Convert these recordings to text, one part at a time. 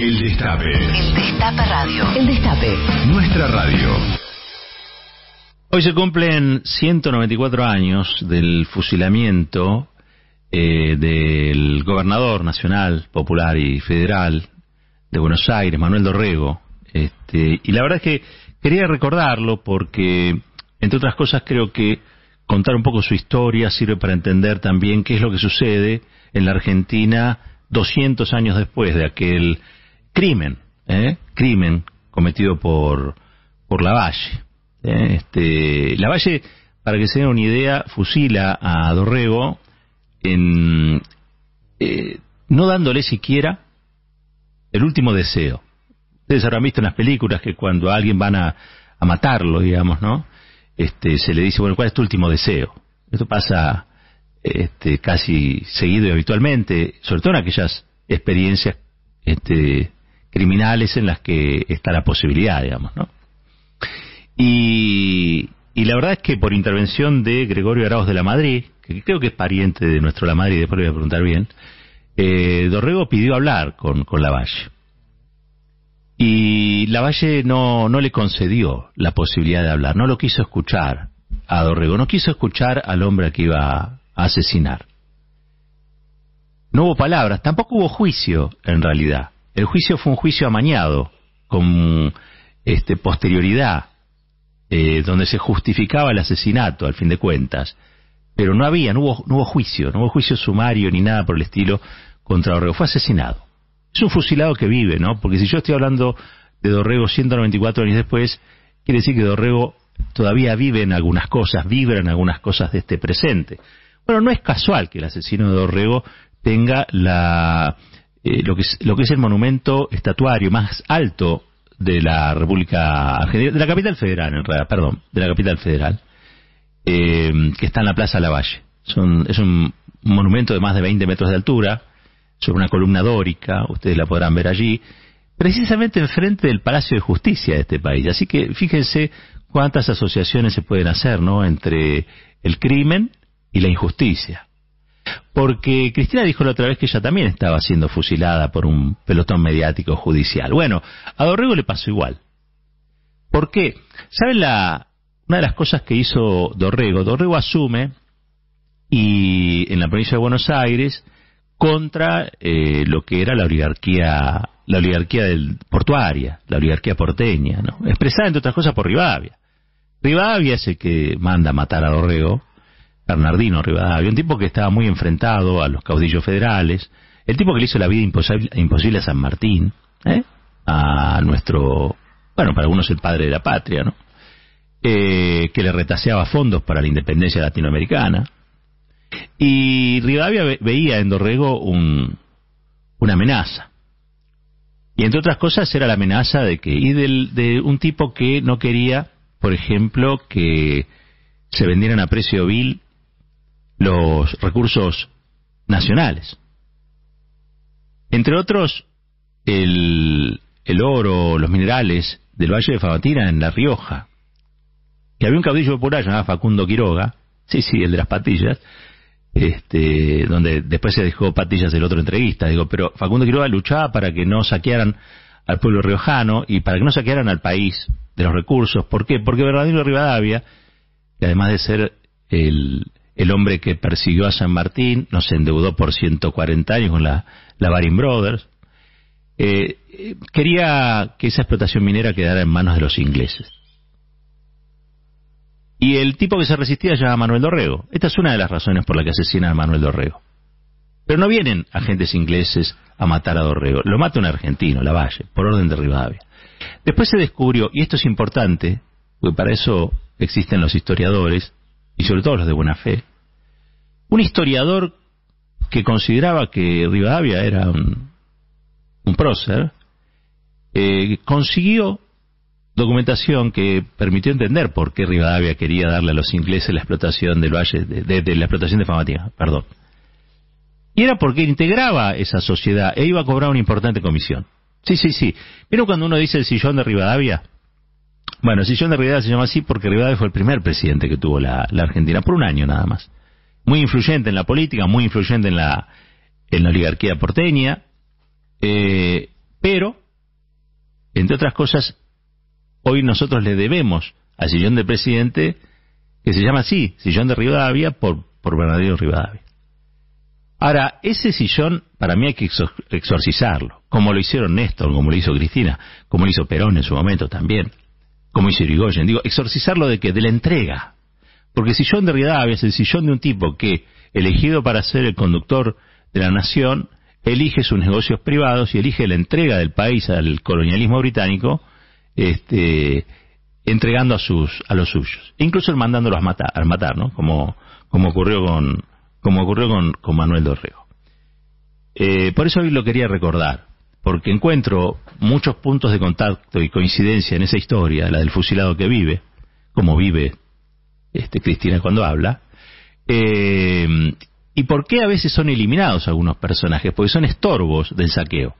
El Destape. El Destape Radio. El Destape. Nuestra radio. Hoy se cumplen 194 años del fusilamiento eh, del gobernador nacional, popular y federal de Buenos Aires, Manuel Dorrego. Este, y la verdad es que quería recordarlo porque, entre otras cosas, creo que contar un poco su historia sirve para entender también qué es lo que sucede en la Argentina 200 años después de aquel crimen, ¿eh? crimen cometido por, por Lavalle. ¿eh? Este, Lavalle, para que se den una idea, fusila a Dorrego en, eh, no dándole siquiera el último deseo. Ustedes habrán visto en las películas que cuando a alguien van a, a matarlo, digamos, ¿no? Este, se le dice, bueno, ¿cuál es tu último deseo? Esto pasa este, casi seguido y habitualmente, sobre todo en aquellas experiencias este, criminales en las que está la posibilidad, digamos, ¿no? Y, la verdad es que por intervención de Gregorio Arauz de la Madrid, que creo que es pariente de nuestro La Madrid, después le voy a preguntar bien, eh, Dorrego pidió hablar con, con Lavalle. Y Lavalle no, no le concedió la posibilidad de hablar, no lo quiso escuchar a Dorrego, no quiso escuchar al hombre que iba a asesinar. No hubo palabras, tampoco hubo juicio en realidad. El juicio fue un juicio amañado, con este, posterioridad, eh, donde se justificaba el asesinato, al fin de cuentas. Pero no había, no hubo, juicio, no hubo juicio sumario ni nada por el estilo contra Dorrego. Fue asesinado. Es un fusilado que vive, ¿no? Porque si yo estoy hablando de Dorrego 194 años después, quiere decir que Dorrego todavía vive en algunas cosas, vibra en algunas cosas de este presente. Bueno, no es casual que el asesino de Dorrego tenga la, eh, lo, que es, lo que es el monumento estatuario más alto de la República Argentina, de la capital federal, en realidad, perdón, de la capital federal, eh, que está en la Plaza Lavalle. Son, es un monumento de más de 20 metros de altura, sobre una columna dórica, ustedes la podrán ver allí, precisamente enfrente del Palacio de Justicia de este país. Así que fíjense cuántas asociaciones se pueden hacer, ¿no?, entre el crimen y la injusticia. Porque Cristina dijo la otra vez que ella también estaba siendo fusilada por un pelotón mediático judicial. Bueno, a Dorrego le pasó igual. ¿Por qué? ¿Saben la, una de las cosas que hizo Dorrego? Dorrego asume y en la provincia de Buenos Aires contra eh, lo que era la oligarquía la oligarquía del portuaria, la oligarquía porteña, ¿no? expresada entre otras cosas por Rivadavia. Rivadavia es el que manda matar a Dorrego, Bernardino Rivadavia, un tipo que estaba muy enfrentado a los caudillos federales, el tipo que le hizo la vida imposible, a San Martín, ¿eh? a nuestro, bueno, para algunos el padre de la patria. Eh, que le retaseaba fondos para la independencia latinoamericana. Y Rivadavia veía en Dorrego un, una amenaza. Y entre otras cosas era la amenaza de que, y del, de un tipo que no quería, por ejemplo, que se vendieran a precio vil los recursos nacionales. Entre otros, el, el oro, los minerales del Valle de Famatina en La Rioja. Y había un caudillo popular llamado Facundo Quiroga, sí, sí, el de las patillas, este, donde después se dejó patillas del otro entrevista, digo, pero Facundo Quiroga luchaba para que no saquearan al pueblo riojano y para que no saquearan al país de los recursos. ¿Por qué? Porque Bernardino Rivadavia, que además de ser el, el hombre que persiguió a San Martín, nos endeudó por 140 años con la, la Brothers, eh, quería que esa explotación minera quedara en manos de los ingleses. Y el tipo que se resistía se Manuel Dorrego. Esta es una de las razones por las que asesinan a Manuel Dorrego. Pero no vienen agentes ingleses a matar a Dorrego. Lo mata un argentino, Lavalle, por orden de Rivadavia. Después se descubrió, y esto es importante, porque para eso existen los historiadores, y sobre todo los de buena fe, un historiador que consideraba que Rivadavia era un, un prócer, eh, consiguió documentación que permitió entender por qué Rivadavia quería darle a los ingleses la explotación del valle, de, de la explotación de Famatina, perdón. Y era porque integraba esa sociedad e iba a cobrar una importante comisión. Sí, sí, sí. Pero cuando uno dice el sillón de Rivadavia, bueno, sillón de Rivadavia se llama así porque Rivadavia fue el primer presidente que tuvo la, la Argentina, por un año nada más. Muy influyente en la política, muy influyente en la, en la oligarquía porteña, eh, Pero, entre otras cosas, hoy nosotros le debemos al sillón de presidente, que se llama así, sillón de Rivadavia, por, por Bernardino Rivadavia. Ahora, ese sillón para mí hay que exorcizarlo, como lo hicieron Néstor, como lo hizo Cristina, como lo hizo Perón en su momento también, como hizo Irigoyen. Digo, exorcizarlo de que de la entrega. Porque el sillón de Rivadavia es el sillón de un tipo que, elegido para ser el conductor de la nación, elige sus negocios privados y elige la entrega del país al colonialismo británico, este, entregando a sus a los suyos, incluso mandándolos a matar, a matar, ¿no? Como como ocurrió con como ocurrió con, con Manuel Dorrego. Eh, por eso hoy lo quería recordar, porque encuentro muchos puntos de contacto y coincidencia en esa historia, la del fusilado que vive, como vive este, Cristina cuando habla, eh, y por qué a veces son eliminados algunos personajes, porque son estorbos del saqueo.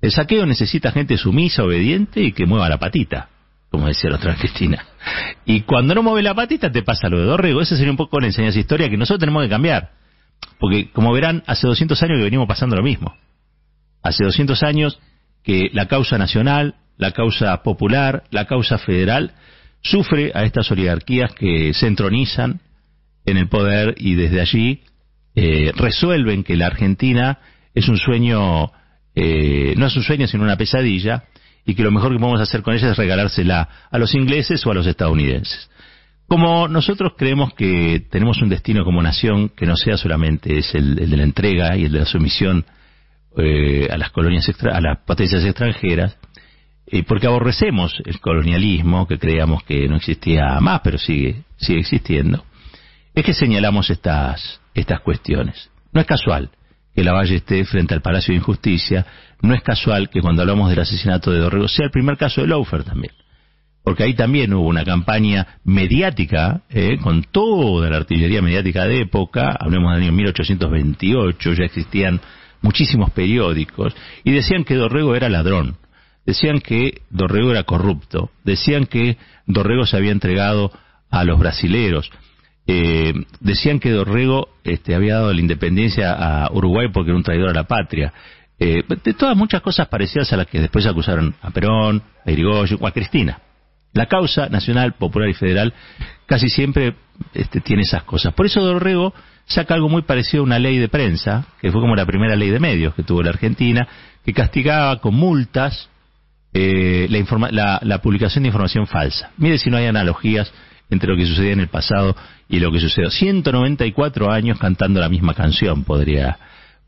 El saqueo necesita gente sumisa, obediente y que mueva la patita, como decía la otra Cristina. Y cuando no mueve la patita te pasa lo de Dorrego. Esa sería un poco la enseñanza historia que nosotros tenemos que cambiar. Porque, como verán, hace 200 años que venimos pasando lo mismo. Hace 200 años que la causa nacional, la causa popular, la causa federal sufre a estas oligarquías que se entronizan en el poder y desde allí eh, resuelven que la Argentina es un sueño, eh, no es un sueño sino una pesadilla y que lo mejor que podemos hacer con ella es regalársela a los ingleses o a los estadounidenses. Como nosotros creemos que tenemos un destino como nación que no sea solamente es el, de la entrega y el de la sumisión eh, a las colonias a las potencias extranjeras, eh, porque aborrecemos el colonialismo, que creíamos que no existía más, pero sigue, sigue existiendo, es que señalamos estas, estas cuestiones. No es casual que la Valle esté frente al Palacio de Injusticia, no es casual que cuando hablamos del asesinato de Dorrego sea el primer caso de Laufer también porque ahí también hubo una campaña mediática, eh, con toda la artillería mediática de época, hablemos del año 1828, ya existían muchísimos periódicos, y decían que Dorrego era ladrón, decían que Dorrego era corrupto, decían que Dorrego se había entregado a los brasileros, eh, decían que Dorrego este, había dado la independencia a Uruguay porque era un traidor a la patria. Eh, de todas muchas cosas parecidas a las que después acusaron a Perón, a Irigoyen o a Cristina. La causa nacional, popular y federal casi siempre este, tiene esas cosas. Por eso Dorrego saca algo muy parecido a una ley de prensa, que fue como la primera ley de medios que tuvo la Argentina, que castigaba con multas eh, la, la, publicación de información falsa. Mire si no hay analogías entre lo que sucedía en el pasado y lo que sucedió. 194 años cantando la misma canción, podría,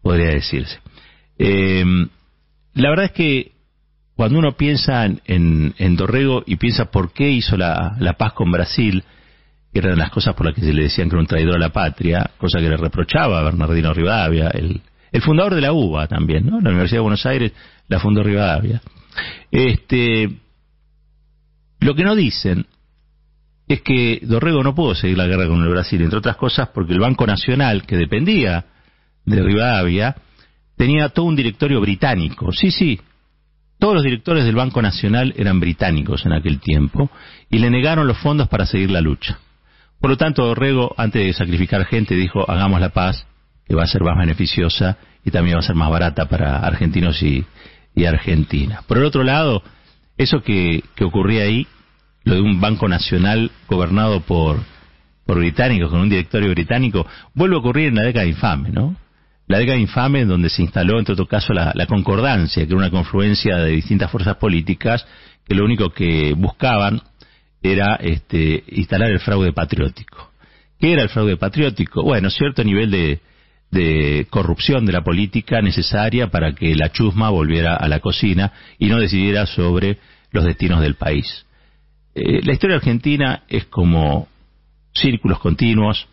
podría decirse. Eh, la verdad es que cuando uno piensa en, en, Dorrego y piensa por qué hizo la, paz con Brasil, que eran las cosas por las que se le decían que era un traidor a la patria, cosa que le reprochaba a Bernardino Rivadavia, el, el fundador de la UBA también, ¿no? La Universidad de Buenos Aires la fundó Rivadavia. Este, lo que no dicen es que Dorrego no pudo seguir la guerra con el Brasil, entre otras cosas porque el Banco Nacional, que dependía de Rivadavia, tenía todo un directorio británico. Sí, sí, todos los directores del Banco Nacional eran británicos en aquel tiempo y le negaron los fondos para seguir la lucha. Por lo tanto, Dorrego, antes de sacrificar gente, dijo, hagamos la paz, que va a ser más beneficiosa y también va a ser más barata para argentinos y, y Argentina. Por el otro lado, eso que, que, ocurría ahí, lo de un Banco Nacional gobernado por, por británicos, con un directorio británico, vuelve a ocurrir en la década infame, ¿no? La década infame donde se instaló, entre otro caso, la, concordancia, que era una confluencia de distintas fuerzas políticas que lo único que buscaban era este, instalar el fraude patriótico. ¿Qué era el fraude patriótico? Bueno, cierto nivel de, corrupción de la política necesaria para que la chusma volviera a la cocina y no decidiera sobre los destinos del país. Eh, la historia argentina es como círculos continuos,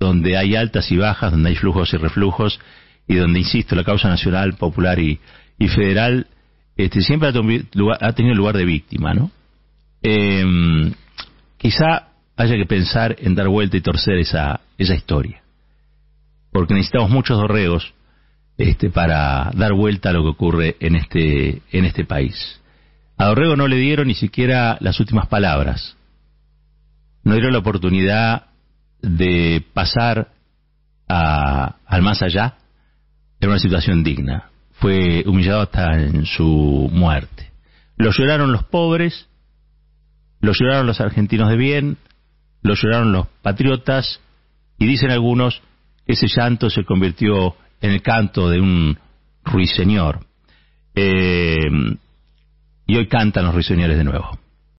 donde hay altas y bajas, donde hay flujos y reflujos, y donde, insisto, la causa nacional, popular y, federal este, siempre ha, tenido lugar de víctima, ¿no? Em, quizá haya que pensar en dar vuelta y torcer esa, esa historia, porque necesitamos muchos dorregos este, para dar vuelta a lo que ocurre en este, en este país. A Dorrego no le dieron ni siquiera las últimas palabras, no dieron la oportunidad de pasar al más allá en una situación digna. fue humillado hasta en su muerte. Lo lloraron los pobres, lo lloraron los argentinos de bien, lo lloraron los patriotas, y dicen algunos que ese llanto se convirtió en el canto de un ruiseñor. Eh, y hoy cantan los ruiseñores de nuevo.